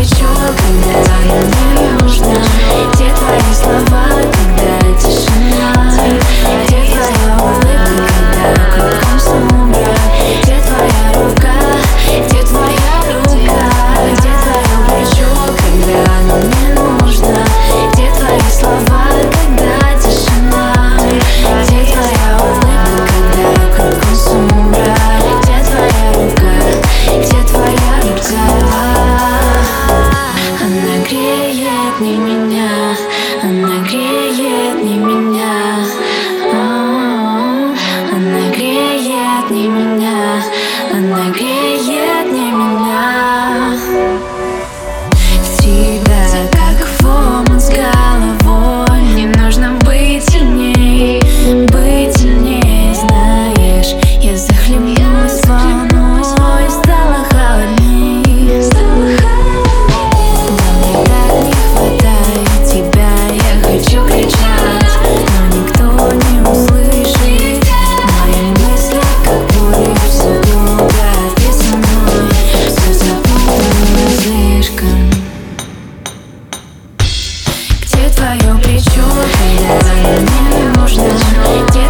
плечо, когда я не нужна. Где твои слова, нет, не меня не нужно? Где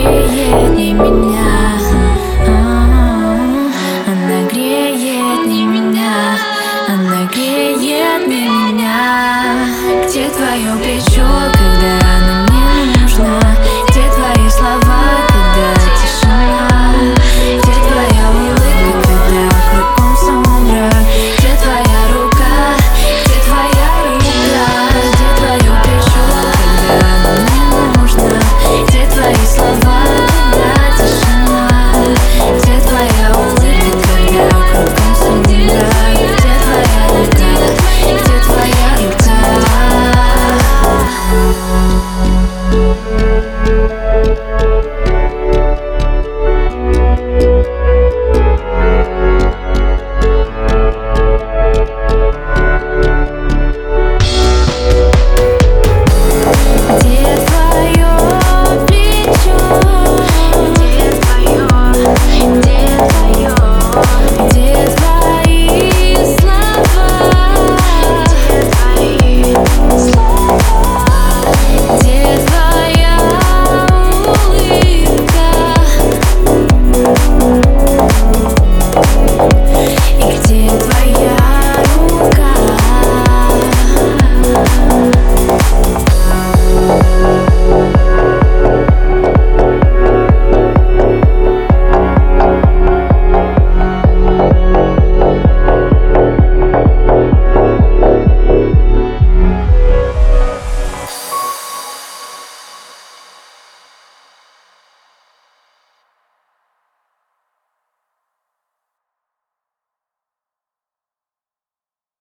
греет не меня. Она греет не меня. Она греет не меня. Где твое плечо, когда она мне нужна? Música